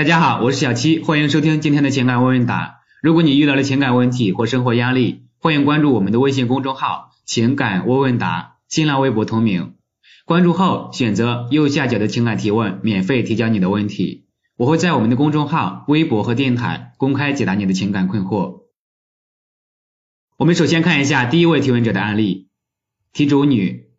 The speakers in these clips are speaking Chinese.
大家好，我是小七，欢迎收听今天的情感问问答。如果你遇到了情感问题或生活压力，欢迎关注我们的微信公众号“情感问问答”，新浪微博同名。关注后选择右下角的情感提问，免费提交你的问题。我会在我们的公众号、微博和电台公开解答你的情感困惑。我们首先看一下第一位提问者的案例，题主女，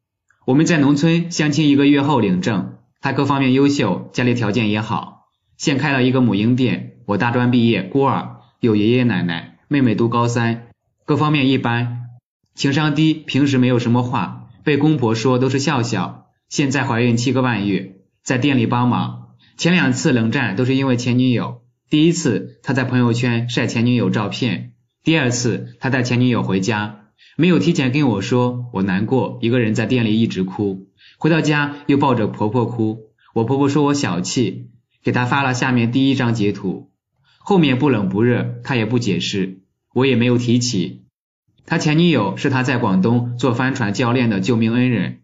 我们在农村相亲一个月后领证，她各方面优秀，家里条件也好，现开了一个母婴店。我大专毕业，孤儿，有爷爷奶奶，妹妹读高三，各方面一般，情商低，平时没有什么话，被公婆说都是笑笑。现在怀孕七个半月，在店里帮忙，前两次冷战都是因为前女友，第一次他在朋友圈晒前女友照片。第二次，他带前女友回家，没有提前跟我说，我难过，一个人在店里一直哭，回到家又抱着婆婆哭，我婆婆说我小气，给他发了下面第一张截图，后面不冷不热，他也不解释，我也没有提起。他前女友是他在广东做帆船教练的救命恩人，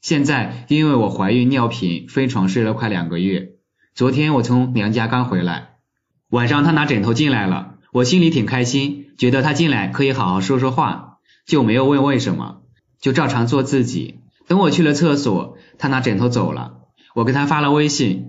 现在因为我怀孕尿频，分床睡了快两个月，昨天我从娘家刚回来，晚上他拿枕头进来了。我心里挺开心，觉得他进来可以好好说说话，就没有问为什么，就照常做自己。等我去了厕所，他拿枕头走了。我给他发了微信，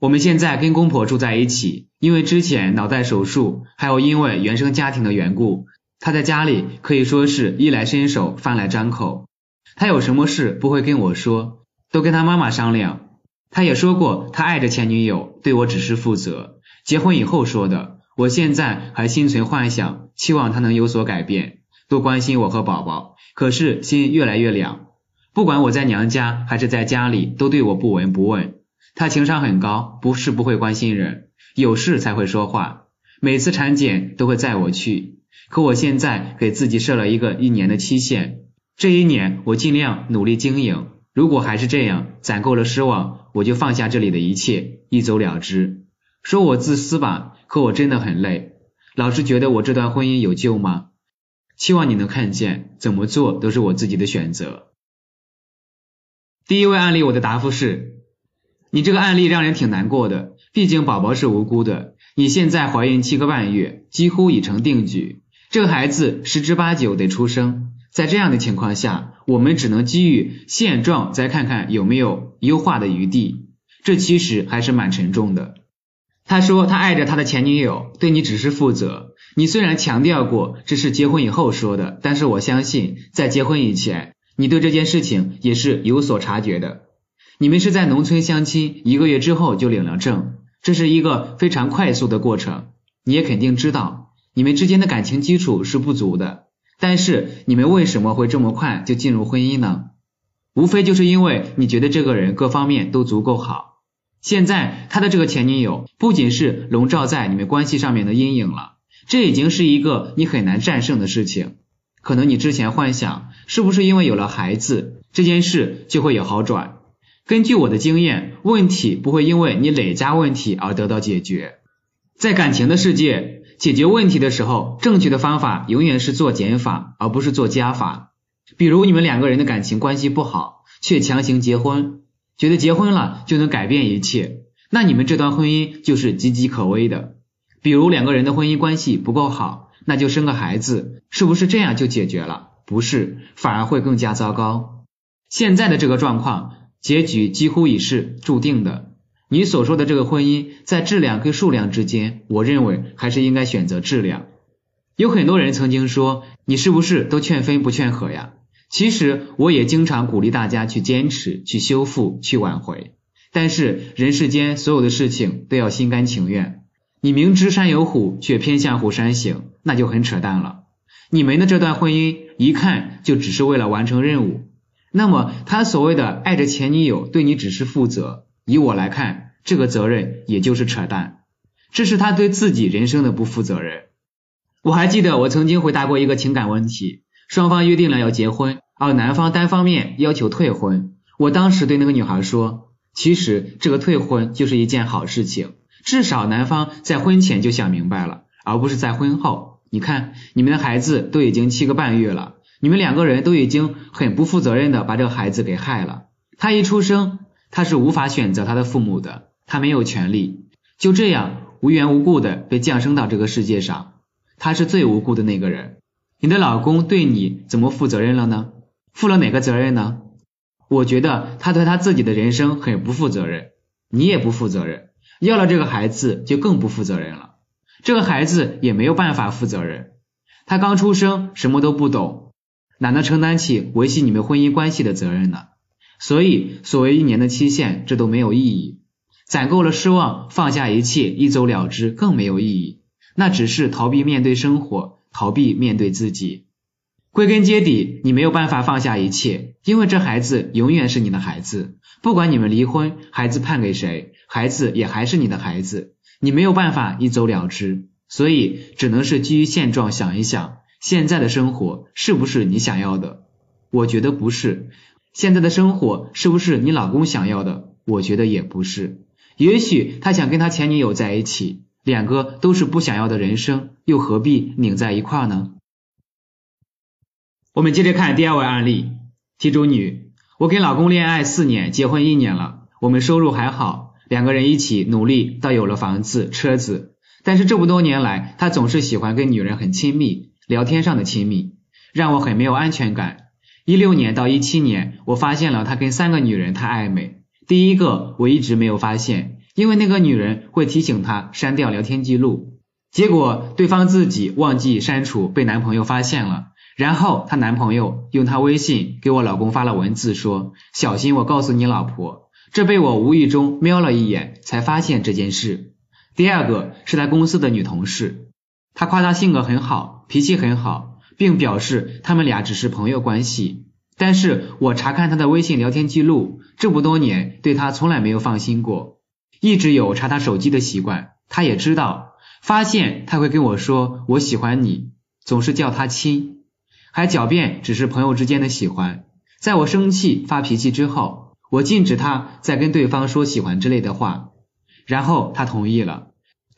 我们现在跟公婆住在一起，因为之前脑袋手术，还有因为原生家庭的缘故，他在家里可以说是衣来伸手，饭来张口。他有什么事不会跟我说，都跟他妈妈商量。他也说过，他爱着前女友，对我只是负责。结婚以后说的。我现在还心存幻想，期望他能有所改变，多关心我和宝宝。可是心越来越凉，不管我在娘家还是在家里，都对我不闻不问。他情商很高，不是不会关心人，有事才会说话。每次产检都会载我去，可我现在给自己设了一个一年的期限，这一年我尽量努力经营。如果还是这样，攒够了失望，我就放下这里的一切，一走了之。说我自私吧。可我真的很累，老是觉得我这段婚姻有救吗？希望你能看见，怎么做都是我自己的选择。第一位案例，我的答复是：你这个案例让人挺难过的，毕竟宝宝是无辜的。你现在怀孕七个半月，几乎已成定局，这个孩子十之八九得出生。在这样的情况下，我们只能基于现状，再看看有没有优化的余地。这其实还是蛮沉重的。他说他爱着他的前女友，对你只是负责。你虽然强调过这是结婚以后说的，但是我相信在结婚以前，你对这件事情也是有所察觉的。你们是在农村相亲，一个月之后就领了证，这是一个非常快速的过程。你也肯定知道，你们之间的感情基础是不足的。但是你们为什么会这么快就进入婚姻呢？无非就是因为你觉得这个人各方面都足够好。现在他的这个前女友不仅是笼罩在你们关系上面的阴影了，这已经是一个你很难战胜的事情。可能你之前幻想是不是因为有了孩子这件事就会有好转？根据我的经验，问题不会因为你累加问题而得到解决。在感情的世界，解决问题的时候，正确的方法永远是做减法，而不是做加法。比如你们两个人的感情关系不好，却强行结婚。觉得结婚了就能改变一切，那你们这段婚姻就是岌岌可危的。比如两个人的婚姻关系不够好，那就生个孩子，是不是这样就解决了？不是，反而会更加糟糕。现在的这个状况，结局几乎已是注定的。你所说的这个婚姻，在质量跟数量之间，我认为还是应该选择质量。有很多人曾经说，你是不是都劝分不劝和呀？其实我也经常鼓励大家去坚持、去修复、去挽回，但是人世间所有的事情都要心甘情愿。你明知山有虎，却偏向虎山行，那就很扯淡了。你们的这段婚姻一看就只是为了完成任务，那么他所谓的爱着前女友对你只是负责，以我来看，这个责任也就是扯淡，这是他对自己人生的不负责任。我还记得我曾经回答过一个情感问题。双方约定了要结婚，而男方单方面要求退婚。我当时对那个女孩说，其实这个退婚就是一件好事情，至少男方在婚前就想明白了，而不是在婚后。你看，你们的孩子都已经七个半月了，你们两个人都已经很不负责任的把这个孩子给害了。他一出生，他是无法选择他的父母的，他没有权利。就这样无缘无故的被降生到这个世界上，他是最无辜的那个人。你的老公对你怎么负责任了呢？负了哪个责任呢？我觉得他对他自己的人生很不负责任，你也不负责任，要了这个孩子就更不负责任了。这个孩子也没有办法负责任，他刚出生什么都不懂，哪能承担起维系你们婚姻关系的责任呢？所以所谓一年的期限，这都没有意义。攒够了失望，放下一切，一走了之更没有意义，那只是逃避面对生活。逃避面对自己，归根结底，你没有办法放下一切，因为这孩子永远是你的孩子，不管你们离婚，孩子判给谁，孩子也还是你的孩子，你没有办法一走了之，所以只能是基于现状想一想，现在的生活是不是你想要的？我觉得不是。现在的生活是不是你老公想要的？我觉得也不是。也许他想跟他前女友在一起。两个都是不想要的人生，又何必拧在一块呢？我们接着看第二位案例，题主女，我跟老公恋爱四年，结婚一年了，我们收入还好，两个人一起努力，到有了房子、车子。但是这么多年来，他总是喜欢跟女人很亲密，聊天上的亲密，让我很没有安全感。一六年到一七年，我发现了他跟三个女人太暧昧，第一个我一直没有发现。因为那个女人会提醒他删掉聊天记录，结果对方自己忘记删除，被男朋友发现了。然后她男朋友用她微信给我老公发了文字，说小心我告诉你老婆。这被我无意中瞄了一眼，才发现这件事。第二个是他公司的女同事，她夸他性格很好，脾气很好，并表示他们俩只是朋友关系。但是我查看他的微信聊天记录，这么多年对他从来没有放心过。一直有查他手机的习惯，他也知道，发现他会跟我说我喜欢你，总是叫他亲，还狡辩只是朋友之间的喜欢。在我生气发脾气之后，我禁止他再跟对方说喜欢之类的话，然后他同意了。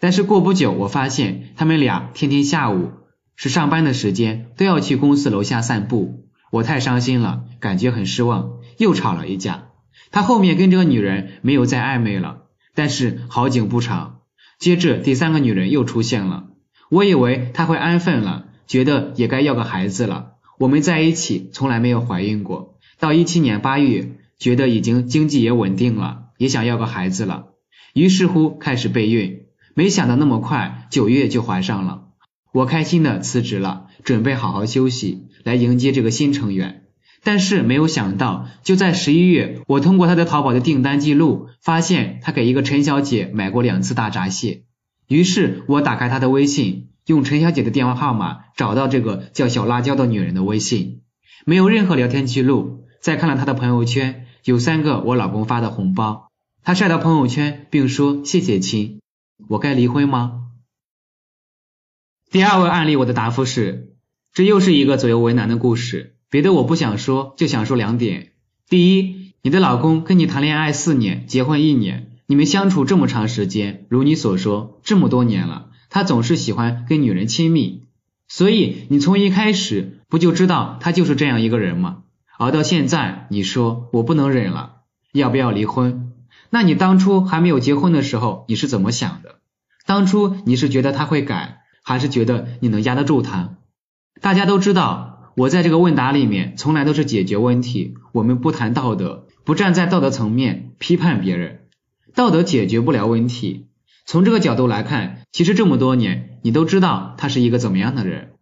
但是过不久，我发现他们俩天天下午是上班的时间都要去公司楼下散步，我太伤心了，感觉很失望，又吵了一架。他后面跟这个女人没有再暧昧了。但是好景不长，接着第三个女人又出现了。我以为她会安分了，觉得也该要个孩子了。我们在一起从来没有怀孕过，到一七年八月，觉得已经经济也稳定了，也想要个孩子了。于是乎开始备孕，没想到那么快九月就怀上了。我开心的辞职了，准备好好休息，来迎接这个新成员。但是没有想到，就在十一月，我通过他的淘宝的订单记录，发现他给一个陈小姐买过两次大闸蟹。于是我打开他的微信，用陈小姐的电话号码找到这个叫小辣椒的女人的微信，没有任何聊天记录。再看了他的朋友圈，有三个我老公发的红包，他晒到朋友圈，并说谢谢亲。我该离婚吗？第二位案例，我的答复是，这又是一个左右为难的故事。别的我不想说，就想说两点。第一，你的老公跟你谈恋爱四年，结婚一年，你们相处这么长时间，如你所说，这么多年了，他总是喜欢跟女人亲密，所以你从一开始不就知道他就是这样一个人吗？熬到现在，你说我不能忍了，要不要离婚？那你当初还没有结婚的时候，你是怎么想的？当初你是觉得他会改，还是觉得你能压得住他？大家都知道。我在这个问答里面从来都是解决问题，我们不谈道德，不站在道德层面批判别人，道德解决不了问题。从这个角度来看，其实这么多年你都知道他是一个怎么样的人，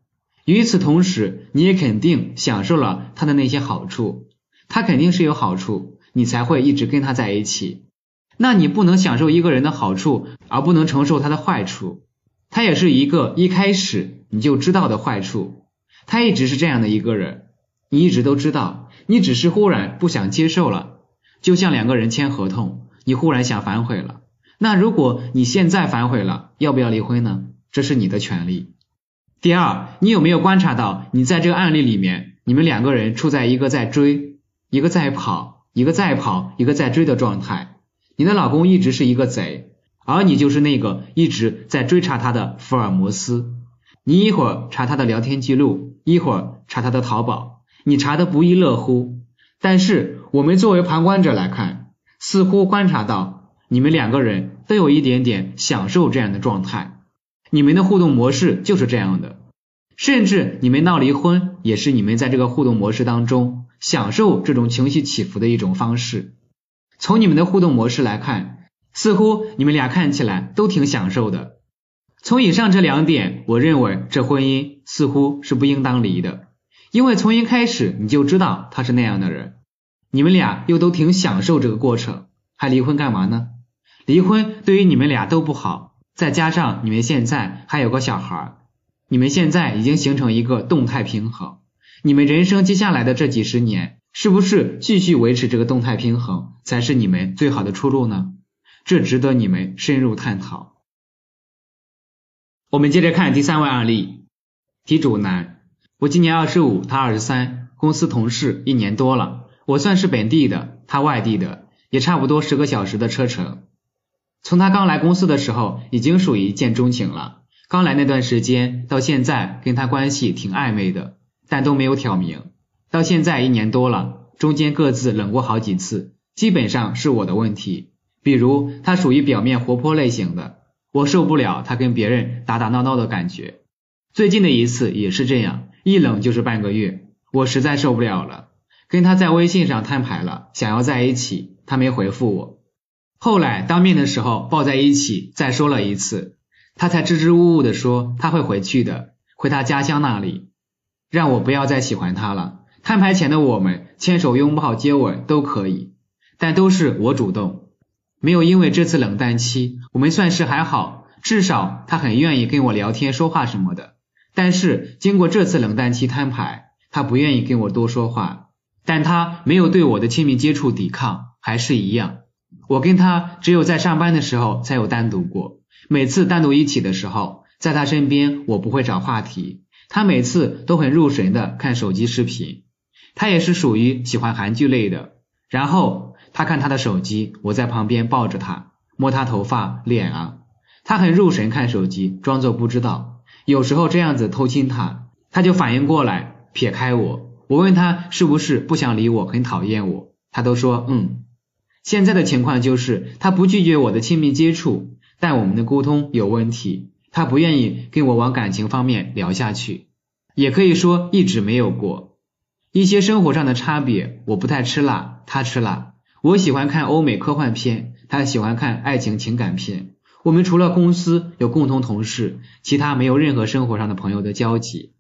与此同时你也肯定享受了他的那些好处，他肯定是有好处，你才会一直跟他在一起。那你不能享受一个人的好处而不能承受他的坏处，他也是一个一开始你就知道的坏处。他一直是这样的一个人，你一直都知道，你只是忽然不想接受了，就像两个人签合同，你忽然想反悔了。那如果你现在反悔了，要不要离婚呢？这是你的权利。第二，你有没有观察到，你在这个案例里面，你们两个人处在一个在追，一个在跑，一个在跑，一个在追的状态。你的老公一直是一个贼，而你就是那个一直在追查他的福尔摩斯。你一会儿查他的聊天记录，一会儿查他的淘宝，你查的不亦乐乎。但是我们作为旁观者来看，似乎观察到你们两个人都有一点点享受这样的状态，你们的互动模式就是这样的，甚至你们闹离婚也是你们在这个互动模式当中享受这种情绪起伏的一种方式。从你们的互动模式来看，似乎你们俩看起来都挺享受的。从以上这两点，我认为这婚姻似乎是不应当离的，因为从一开始你就知道他是那样的人，你们俩又都挺享受这个过程，还离婚干嘛呢？离婚对于你们俩都不好，再加上你们现在还有个小孩，你们现在已经形成一个动态平衡，你们人生接下来的这几十年，是不是继续维持这个动态平衡才是你们最好的出路呢？这值得你们深入探讨。我们接着看第三位案例，题主男，我今年二十五，他二十三，公司同事一年多了，我算是本地的，他外地的，也差不多十个小时的车程。从他刚来公司的时候，已经属于一见钟情了。刚来那段时间到现在，跟他关系挺暧昧的，但都没有挑明。到现在一年多了，中间各自冷过好几次，基本上是我的问题。比如他属于表面活泼类型的。我受不了他跟别人打打闹闹的感觉，最近的一次也是这样，一冷就是半个月，我实在受不了了，跟他在微信上摊牌了，想要在一起，他没回复我，后来当面的时候抱在一起再说了一次，他才支支吾吾的说他会回去的，回他家乡那里，让我不要再喜欢他了。摊牌前的我们牵手拥抱接吻都可以，但都是我主动。没有因为这次冷淡期，我们算是还好，至少他很愿意跟我聊天说话什么的。但是经过这次冷淡期摊牌，他不愿意跟我多说话，但他没有对我的亲密接触抵抗，还是一样。我跟他只有在上班的时候才有单独过，每次单独一起的时候，在他身边我不会找话题，他每次都很入神的看手机视频，他也是属于喜欢韩剧类的，然后。他看他的手机，我在旁边抱着他，摸他头发、脸啊。他很入神看手机，装作不知道。有时候这样子偷亲他，他就反应过来，撇开我。我问他是不是不想理我，很讨厌我，他都说嗯。现在的情况就是他不拒绝我的亲密接触，但我们的沟通有问题，他不愿意跟我往感情方面聊下去，也可以说一直没有过。一些生活上的差别，我不太吃辣，他吃辣。我喜欢看欧美科幻片，他喜欢看爱情情感片。我们除了公司有共同同事，其他没有任何生活上的朋友的交集。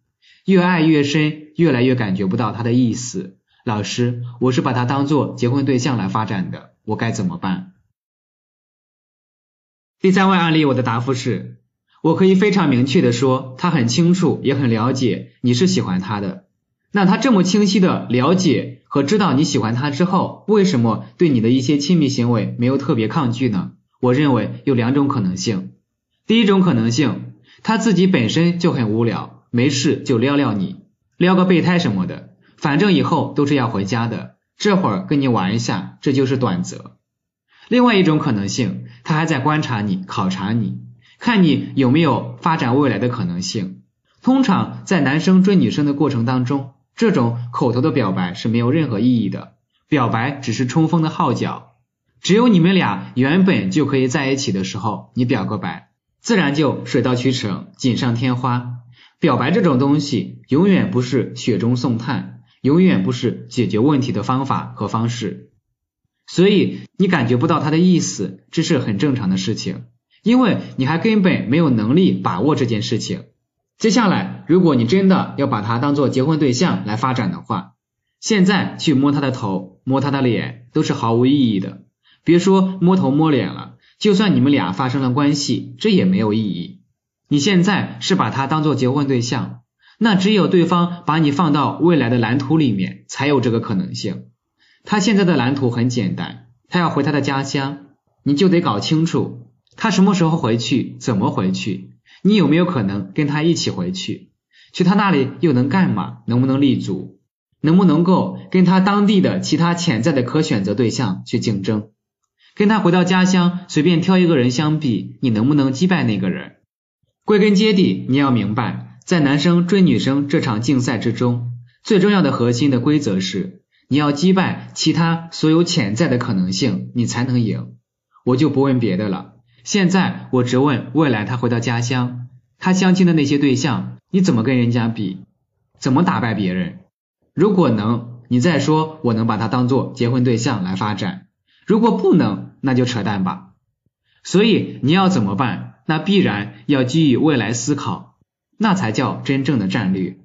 越爱越深，越来越感觉不到他的意思。老师，我是把他当做结婚对象来发展的，我该怎么办？第三位案例，我的答复是：我可以非常明确的说，他很清楚，也很了解你是喜欢他的。那他这么清晰的了解和知道你喜欢他之后，为什么对你的一些亲密行为没有特别抗拒呢？我认为有两种可能性。第一种可能性，他自己本身就很无聊，没事就撩撩你，撩个备胎什么的，反正以后都是要回家的，这会儿跟你玩一下，这就是短则。另外一种可能性，他还在观察你，考察你，看你有没有发展未来的可能性。通常在男生追女生的过程当中，这种口头的表白是没有任何意义的，表白只是冲锋的号角。只有你们俩原本就可以在一起的时候，你表个白，自然就水到渠成，锦上添花。表白这种东西，永远不是雪中送炭，永远不是解决问题的方法和方式。所以你感觉不到他的意思，这是很正常的事情，因为你还根本没有能力把握这件事情。接下来，如果你真的要把他当做结婚对象来发展的话，现在去摸他的头、摸他的脸都是毫无意义的。别说摸头摸脸了，就算你们俩发生了关系，这也没有意义。你现在是把他当做结婚对象，那只有对方把你放到未来的蓝图里面，才有这个可能性。他现在的蓝图很简单，他要回他的家乡，你就得搞清楚他什么时候回去，怎么回去。你有没有可能跟他一起回去？去他那里又能干嘛？能不能立足？能不能够跟他当地的其他潜在的可选择对象去竞争？跟他回到家乡随便挑一个人相比，你能不能击败那个人？归根结底，你要明白，在男生追女生这场竞赛之中，最重要的核心的规则是，你要击败其他所有潜在的可能性，你才能赢。我就不问别的了。现在我只问未来他回到家乡，他相亲的那些对象，你怎么跟人家比？怎么打败别人？如果能，你再说我能把他当做结婚对象来发展；如果不能，那就扯淡吧。所以你要怎么办？那必然要基于未来思考，那才叫真正的战略。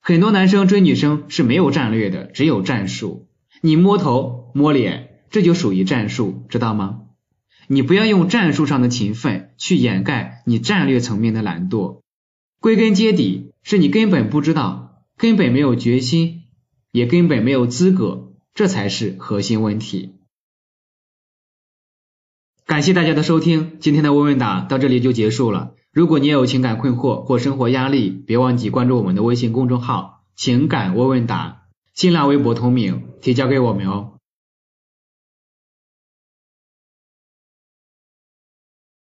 很多男生追女生是没有战略的，只有战术。你摸头摸脸，这就属于战术，知道吗？你不要用战术上的勤奋去掩盖你战略层面的懒惰。归根结底，是你根本不知道，根本没有决心，也根本没有资格，这才是核心问题。感谢大家的收听，今天的问问答到这里就结束了。如果你也有情感困惑或生活压力，别忘记关注我们的微信公众号“情感问问答”，新浪微博同名，提交给我们哦。